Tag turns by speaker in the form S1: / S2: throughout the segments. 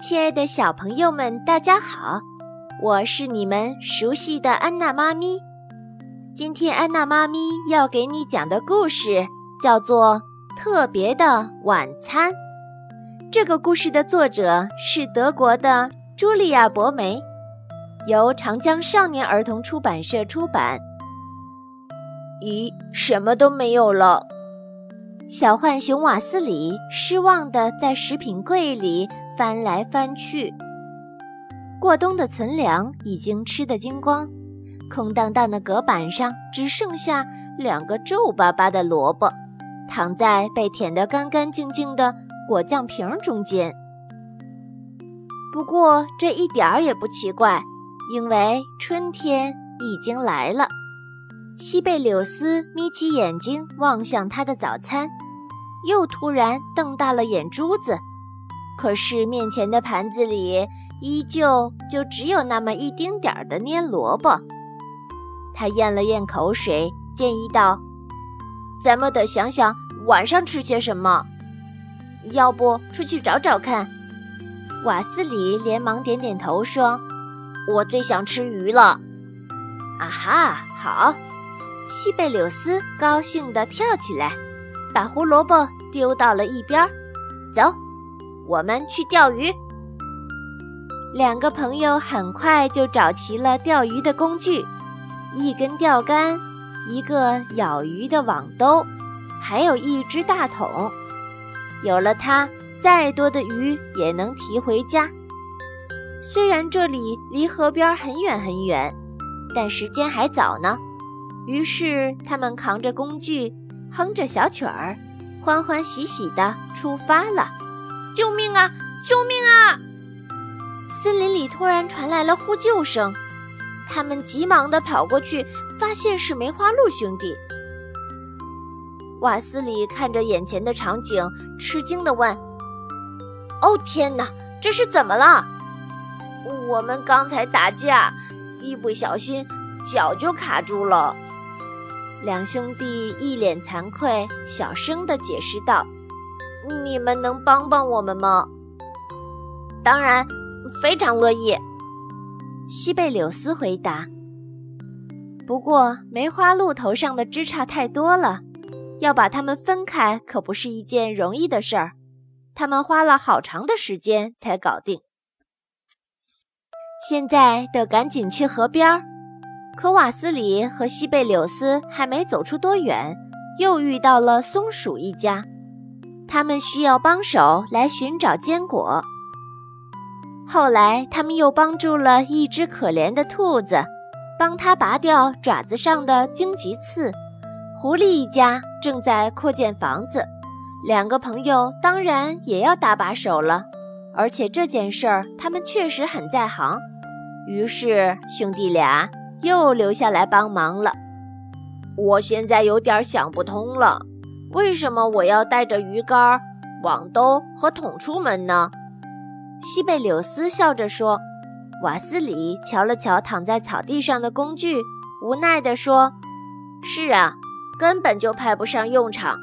S1: 亲爱的小朋友们，大家好！我是你们熟悉的安娜妈咪。今天安娜妈咪要给你讲的故事叫做《特别的晚餐》。这个故事的作者是德国的茱莉亚·博梅，由长江少年儿童出版社出版。
S2: 咦，什么都没有了！
S1: 小浣熊瓦斯里失望地在食品柜里。翻来翻去，过冬的存粮已经吃得精光，空荡荡的隔板上只剩下两个皱巴巴的萝卜，躺在被舔得干干净净的果酱瓶中间。不过这一点儿也不奇怪，因为春天已经来了。西贝柳斯眯起眼睛望向他的早餐，又突然瞪大了眼珠子。可是面前的盘子里依旧就只有那么一丁点儿的蔫萝卜。他咽了咽口水，建议道：“
S2: 咱们得想想晚上吃些什么，要不出去找找看。”
S1: 瓦斯里连忙点点头说：“
S2: 我最想吃鱼了。”
S1: 啊哈，好！西贝柳斯高兴地跳起来，把胡萝卜丢到了一边，走。我们去钓鱼。两个朋友很快就找齐了钓鱼的工具：一根钓竿，一个舀鱼的网兜，还有一只大桶。有了它，再多的鱼也能提回家。虽然这里离河边很远很远，但时间还早呢。于是他们扛着工具，哼着小曲儿，欢欢喜喜地出发了。
S2: 救命啊！救命啊！
S1: 森林里突然传来了呼救声，他们急忙地跑过去，发现是梅花鹿兄弟。瓦斯里看着眼前的场景，吃惊地问：“
S2: 哦，天哪，这是怎么了？我们刚才打架，一不小心脚就卡住了。”
S1: 两兄弟一脸惭愧，小声地解释道。
S2: 你们能帮帮我们吗？
S1: 当然，非常乐意。西贝柳斯回答。不过梅花鹿头上的枝杈太多了，要把它们分开可不是一件容易的事儿。他们花了好长的时间才搞定。现在得赶紧去河边儿。可瓦斯里和西贝柳斯还没走出多远，又遇到了松鼠一家。他们需要帮手来寻找坚果。后来，他们又帮助了一只可怜的兔子，帮它拔掉爪子上的荆棘刺。狐狸一家正在扩建房子，两个朋友当然也要搭把手了。而且这件事儿，他们确实很在行。于是，兄弟俩又留下来帮忙了。
S2: 我现在有点想不通了。为什么我要带着鱼竿、网兜和桶出门呢？
S1: 西贝柳斯笑着说。瓦斯里瞧了瞧躺在草地上的工具，无奈地说：“
S2: 是啊，根本就派不上用场。”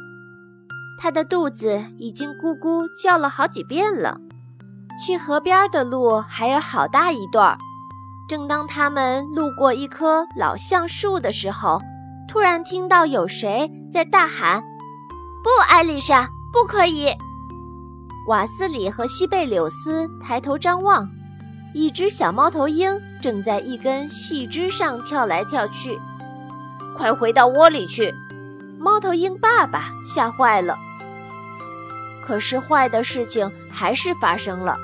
S1: 他的肚子已经咕咕叫了好几遍了。去河边的路还有好大一段。正当他们路过一棵老橡树的时候，突然听到有谁在大喊。
S2: 不，艾丽莎，不可以！
S1: 瓦斯里和西贝柳斯抬头张望，一只小猫头鹰正在一根细枝上跳来跳去。
S2: 快回到窝里去！
S1: 猫头鹰爸爸吓坏了。可是坏的事情还是发生了，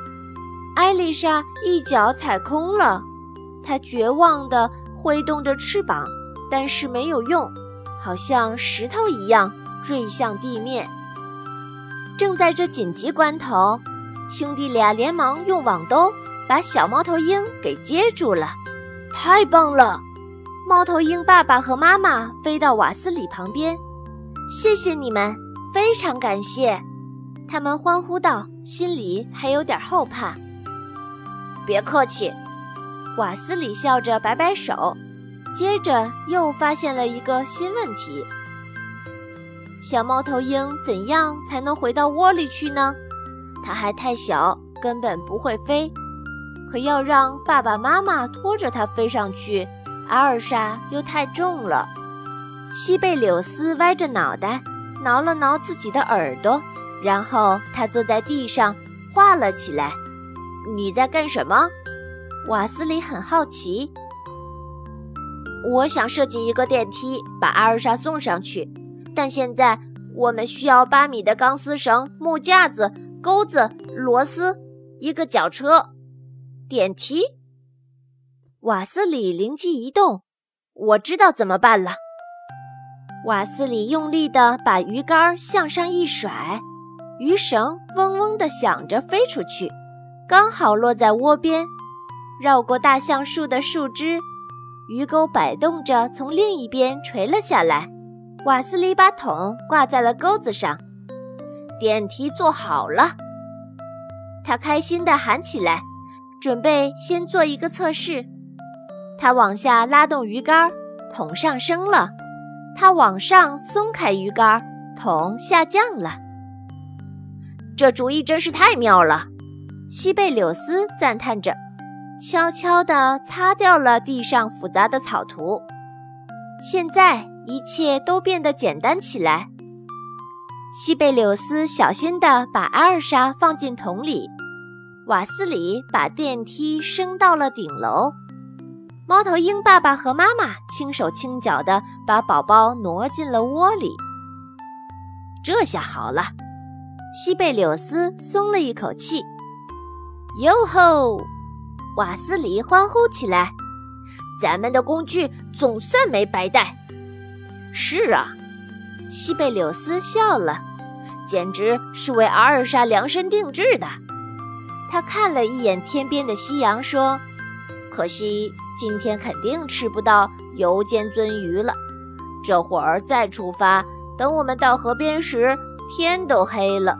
S1: 艾丽莎一脚踩空了，她绝望地挥动着翅膀，但是没有用，好像石头一样。坠向地面。正在这紧急关头，兄弟俩连忙用网兜把小猫头鹰给接住了。
S2: 太棒了！
S1: 猫头鹰爸爸和妈妈飞到瓦斯里旁边，谢谢你们，非常感谢！他们欢呼道，心里还有点后怕。
S2: 别客气，
S1: 瓦斯里笑着摆摆手，接着又发现了一个新问题。小猫头鹰怎样才能回到窝里去呢？它还太小，
S2: 根本不会飞。可要让爸爸妈妈拖着它飞上去，阿尔莎又太重了。
S1: 西贝柳斯歪着脑袋，挠了挠自己的耳朵，然后他坐在地上画了起来。
S2: 你在干什么？
S1: 瓦斯里很好奇。
S2: 我想设计一个电梯，把阿尔莎送上去。但现在我们需要八米的钢丝绳、木架子、钩子、螺丝，一个绞车。电梯。
S1: 瓦斯里灵机一动，
S2: 我知道怎么办了。
S1: 瓦斯里用力地把鱼竿向上一甩，鱼绳嗡嗡地响着飞出去，刚好落在窝边，绕过大橡树的树枝。鱼钩摆动着，从另一边垂了下来。瓦斯里把桶挂在了钩子上，
S2: 电梯做好了。
S1: 他开心地喊起来，准备先做一个测试。他往下拉动鱼竿，桶上升了；他往上松开鱼竿，桶下降了。
S2: 这主意真是太妙了，
S1: 西贝柳斯赞叹着。悄悄地擦掉了地上复杂的草图，现在一切都变得简单起来。西贝柳斯小心地把阿尔莎放进桶里，瓦斯里把电梯升到了顶楼，猫头鹰爸爸和妈妈轻手轻脚地把宝宝挪进了窝里。
S2: 这下好了，
S1: 西贝柳斯松了一口气。
S2: 哟吼！
S1: 瓦斯里欢呼起来：“
S2: 咱们的工具总算没白带。”是啊，
S1: 西贝柳斯笑了，
S2: 简直是为阿尔莎量身定制的。
S1: 他看了一眼天边的夕阳，说：“
S2: 可惜今天肯定吃不到油煎鳟鱼了。这会儿再出发，等我们到河边时，天都黑了。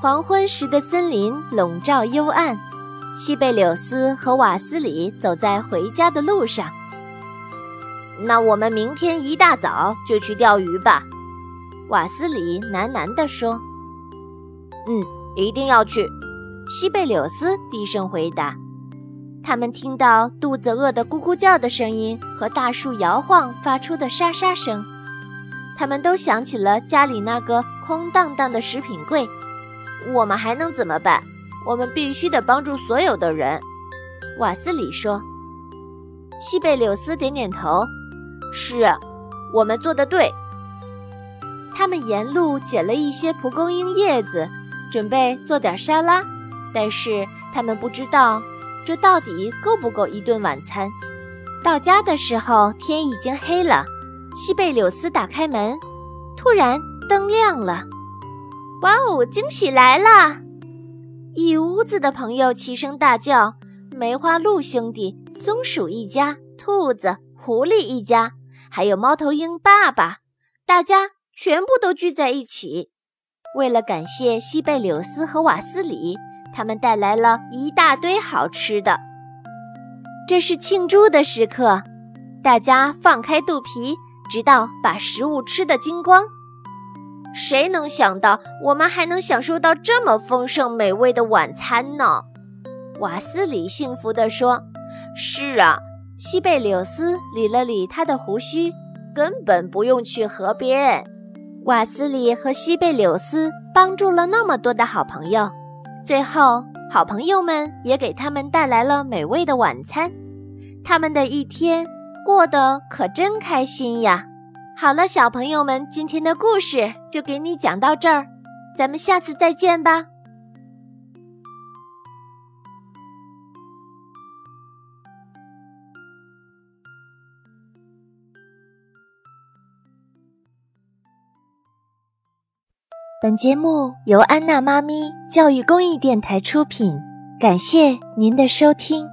S1: 黄昏时的森林笼罩幽暗。”西贝柳斯和瓦斯里走在回家的路上。
S2: 那我们明天一大早就去钓鱼吧，
S1: 瓦斯里喃喃地说。
S2: “嗯，一定要去。”
S1: 西贝柳斯低声回答。他们听到肚子饿得咕咕叫的声音和大树摇晃发出的沙沙声，他们都想起了家里那个空荡荡的食品柜。
S2: 我们还能怎么办？我们必须得帮助所有的人，
S1: 瓦斯里说。西贝柳斯点点头：“
S2: 是，我们做的对。”
S1: 他们沿路捡了一些蒲公英叶子，准备做点沙拉，但是他们不知道这到底够不够一顿晚餐。到家的时候，天已经黑了。西贝柳斯打开门，突然灯亮了。
S2: 哇哦，惊喜来了！
S1: 一屋子的朋友齐声大叫：“梅花鹿兄弟、松鼠一家、兔子、狐狸一家，还有猫头鹰爸爸，大家全部都聚在一起。为了感谢西贝柳斯和瓦斯里，他们带来了一大堆好吃的。这是庆祝的时刻，大家放开肚皮，直到把食物吃得精光。”
S2: 谁能想到我们还能享受到这么丰盛美味的晚餐呢？
S1: 瓦斯里幸福地说：“
S2: 是啊。”
S1: 西贝柳斯理了理他的胡须，
S2: 根本不用去河边。
S1: 瓦斯里和西贝柳斯帮助了那么多的好朋友，最后好朋友们也给他们带来了美味的晚餐，他们的一天过得可真开心呀！好了，小朋友们，今天的故事就给你讲到这儿，咱们下次再见吧。本节目由安娜妈咪教育公益电台出品，感谢您的收听。